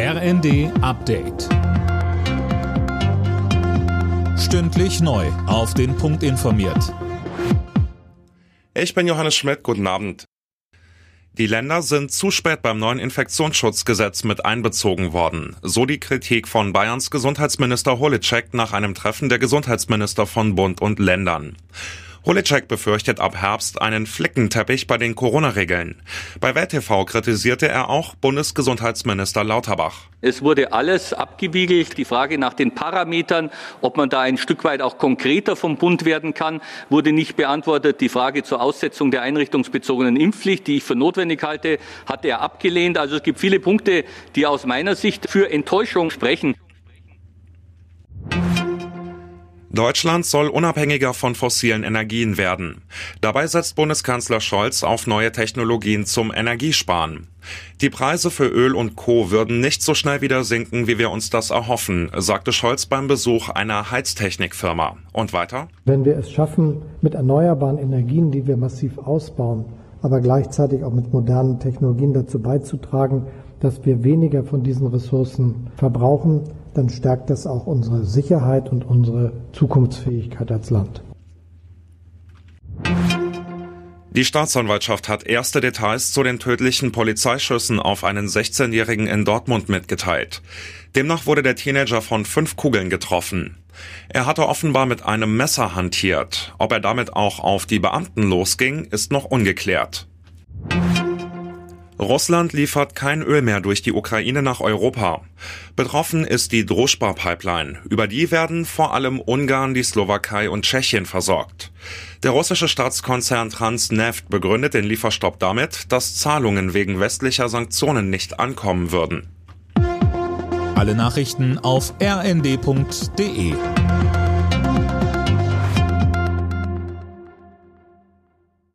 RND Update. Stündlich neu. Auf den Punkt informiert. Ich bin Johannes Schmidt. Guten Abend. Die Länder sind zu spät beim neuen Infektionsschutzgesetz mit einbezogen worden. So die Kritik von Bayerns Gesundheitsminister Holitschek nach einem Treffen der Gesundheitsminister von Bund und Ländern. Holicek befürchtet ab Herbst einen Flickenteppich bei den Corona-Regeln. Bei WeltTV kritisierte er auch Bundesgesundheitsminister Lauterbach. Es wurde alles abgewiegelt. Die Frage nach den Parametern, ob man da ein Stück weit auch konkreter vom Bund werden kann, wurde nicht beantwortet. Die Frage zur Aussetzung der einrichtungsbezogenen Impfpflicht, die ich für notwendig halte, hat er abgelehnt. Also es gibt viele Punkte, die aus meiner Sicht für Enttäuschung sprechen. Deutschland soll unabhängiger von fossilen Energien werden. Dabei setzt Bundeskanzler Scholz auf neue Technologien zum Energiesparen. Die Preise für Öl und Co. würden nicht so schnell wieder sinken, wie wir uns das erhoffen, sagte Scholz beim Besuch einer Heiztechnikfirma. Und weiter? Wenn wir es schaffen, mit erneuerbaren Energien, die wir massiv ausbauen, aber gleichzeitig auch mit modernen Technologien dazu beizutragen, dass wir weniger von diesen Ressourcen verbrauchen, dann stärkt das auch unsere Sicherheit und unsere Zukunftsfähigkeit als Land. Die Staatsanwaltschaft hat erste Details zu den tödlichen Polizeischüssen auf einen 16-Jährigen in Dortmund mitgeteilt. Demnach wurde der Teenager von fünf Kugeln getroffen. Er hatte offenbar mit einem Messer hantiert. Ob er damit auch auf die Beamten losging, ist noch ungeklärt. Russland liefert kein Öl mehr durch die Ukraine nach Europa. Betroffen ist die Droschba-Pipeline. Über die werden vor allem Ungarn, die Slowakei und Tschechien versorgt. Der russische Staatskonzern Transneft begründet den Lieferstopp damit, dass Zahlungen wegen westlicher Sanktionen nicht ankommen würden. Alle Nachrichten auf rnd.de